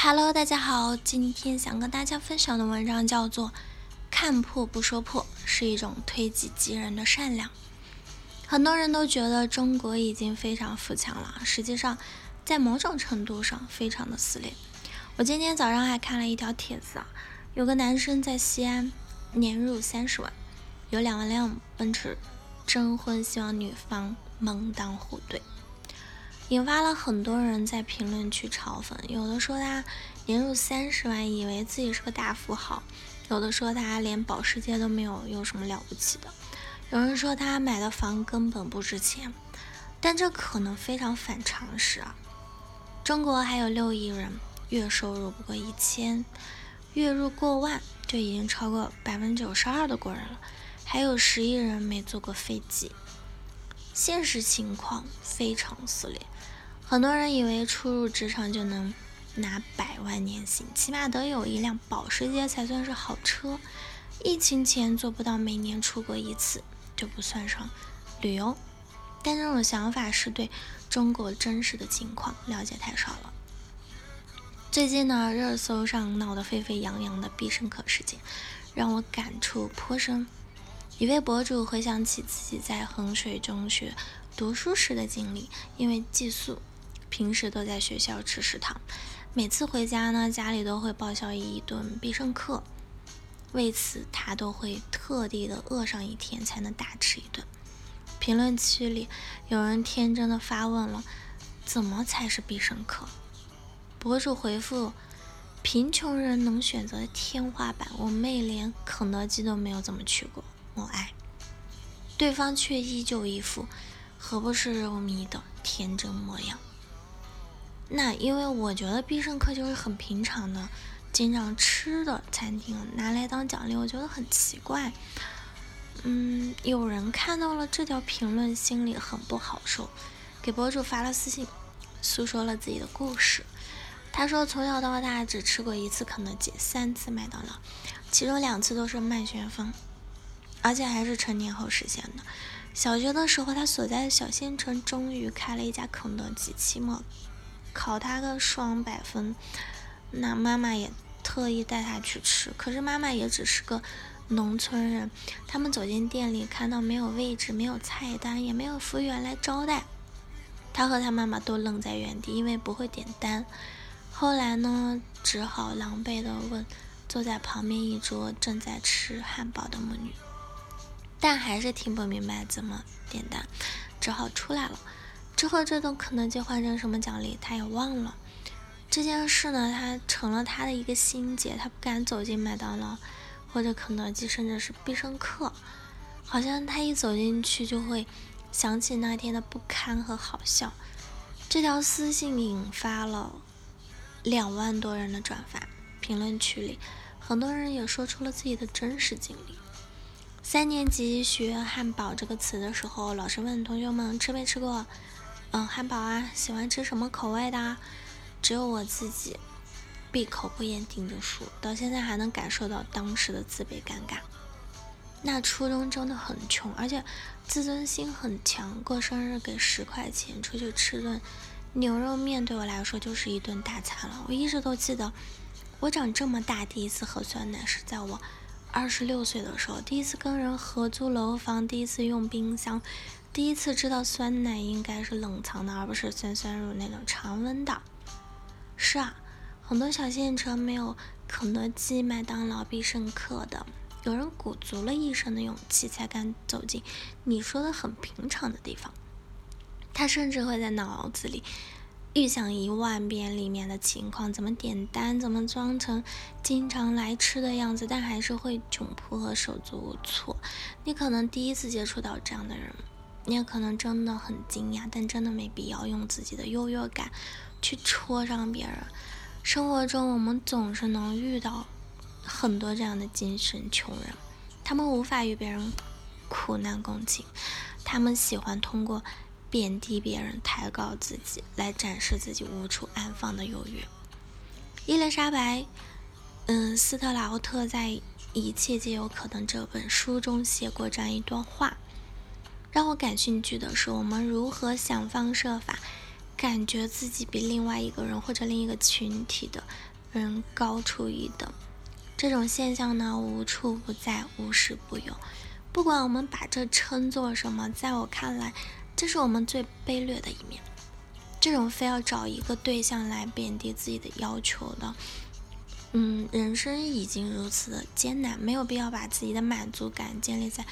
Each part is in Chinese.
Hello，大家好，今天想跟大家分享的文章叫做《看破不说破是一种推己及人的善良》。很多人都觉得中国已经非常富强了，实际上，在某种程度上非常的撕裂。我今天早上还看了一条帖子啊，有个男生在西安年入三十万，有两万辆奔驰，征婚希望女方门当户对。引发了很多人在评论区嘲讽，有的说他年入三十万，以为自己是个大富豪；有的说他连保时捷都没有，有什么了不起的？有人说他买的房根本不值钱，但这可能非常反常识啊！中国还有六亿人，月收入不过一千，月入过万就已经超过百分之九十二的国人了，还有十亿人没坐过飞机。现实情况非常撕裂，很多人以为初入职场就能拿百万年薪，起码得有一辆保时捷才算是好车。疫情前做不到每年出国一次就不算上旅游，但这种想法是对中国真实的情况了解太少了。最近呢，热搜上闹得沸沸扬扬的必胜客事件，让我感触颇深。一位博主回想起自己在衡水中学读书时的经历，因为寄宿，平时都在学校吃食堂，每次回家呢，家里都会报销一顿必胜客，为此他都会特地的饿上一天才能大吃一顿。评论区里有人天真的发问了：怎么才是必胜客？博主回复：贫穷人能选择天花板，我妹连肯德基都没有怎么去过。默哀，对方却依旧一副何不是肉迷的天真模样。那因为我觉得必胜客就是很平常的、经常吃的餐厅，拿来当奖励，我觉得很奇怪。嗯，有人看到了这条评论，心里很不好受，给博主发了私信，诉说了自己的故事。他说，从小到大只吃过一次肯德基，三次麦当劳，其中两次都是麦旋风。而且还是成年后实现的。小学的时候，他所在的小县城终于开了一家肯德基，期末考他个双百分，那妈妈也特意带他去吃。可是妈妈也只是个农村人，他们走进店里，看到没有位置、没有菜单，也没有服务员来招待，他和他妈妈都愣在原地，因为不会点单。后来呢，只好狼狈地问坐在旁边一桌正在吃汉堡的母女。但还是听不明白怎么点单，只好出来了。之后这顿肯德基换成什么奖励，他也忘了。这件事呢，他成了他的一个心结，他不敢走进麦当劳或者肯德基，甚至是必胜客。好像他一走进去就会想起那天的不堪和好笑。这条私信引发了两万多人的转发，评论区里很多人也说出了自己的真实经历。三年级学汉堡这个词的时候，老师问同学们吃没吃过，嗯，汉堡啊，喜欢吃什么口味的？只有我自己闭口不言盯着书，到现在还能感受到当时的自卑尴尬。那初中真的很穷，而且自尊心很强，过生日给十块钱出去吃顿牛肉面，对我来说就是一顿大餐了。我一直都记得，我长这么大第一次喝酸奶是在我。二十六岁的时候，第一次跟人合租楼房，第一次用冰箱，第一次知道酸奶应该是冷藏的，而不是酸酸乳那种常温的。是啊，很多小县城没有肯德基、麦当劳、必胜客的，有人鼓足了一生的勇气才敢走进你说的很平常的地方。他甚至会在脑子里。预想一万遍里面的情况，怎么点单，怎么装成经常来吃的样子，但还是会窘迫和手足无措。你可能第一次接触到这样的人，你也可能真的很惊讶，但真的没必要用自己的优越感去戳伤别人。生活中，我们总是能遇到很多这样的精神穷人，他们无法与别人苦难共情，他们喜欢通过。贬低别人，抬高自己，来展示自己无处安放的优越。伊丽莎白，嗯，斯特劳特在《一切皆有可能》这本书中写过这样一段话，让我感兴趣的是，我们如何想方设法感觉自己比另外一个人或者另一个群体的人高出一等。这种现象呢，无处不在，无时不有。不管我们把这称作什么，在我看来，这是我们最卑劣的一面。这种非要找一个对象来贬低自己的要求的，嗯，人生已经如此的艰难，没有必要把自己的满足感建立在。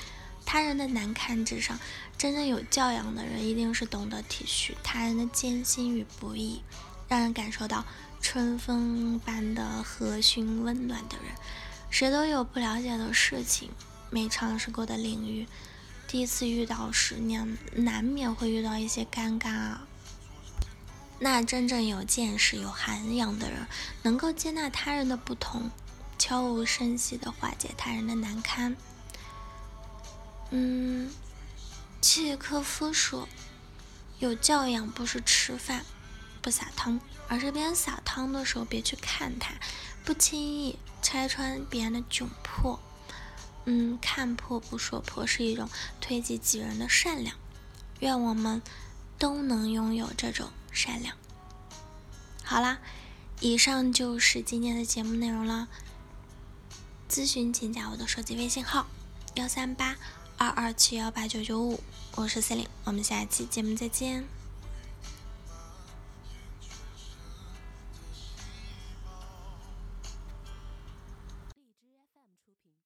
他人的难堪之上，真正有教养的人一定是懂得体恤他人的艰辛与不易，让人感受到春风般的和煦温暖的人。谁都有不了解的事情，没尝试过的领域，第一次遇到时，难难免会遇到一些尴尬啊。那真正有见识、有涵养的人，能够接纳他人的不同，悄无声息地化解他人的难堪。嗯，契诃夫说：“有教养不是吃饭不撒汤，而是别人撒汤的时候别去看他，不轻易拆穿别人的窘迫。嗯，看破不说破是一种推己及人的善良。愿我们都能拥有这种善良。好啦，以上就是今天的节目内容了。咨询请加我的手机微信号：幺三八。”二二七幺八九九五，我是 C 琳，我们下期节目再见。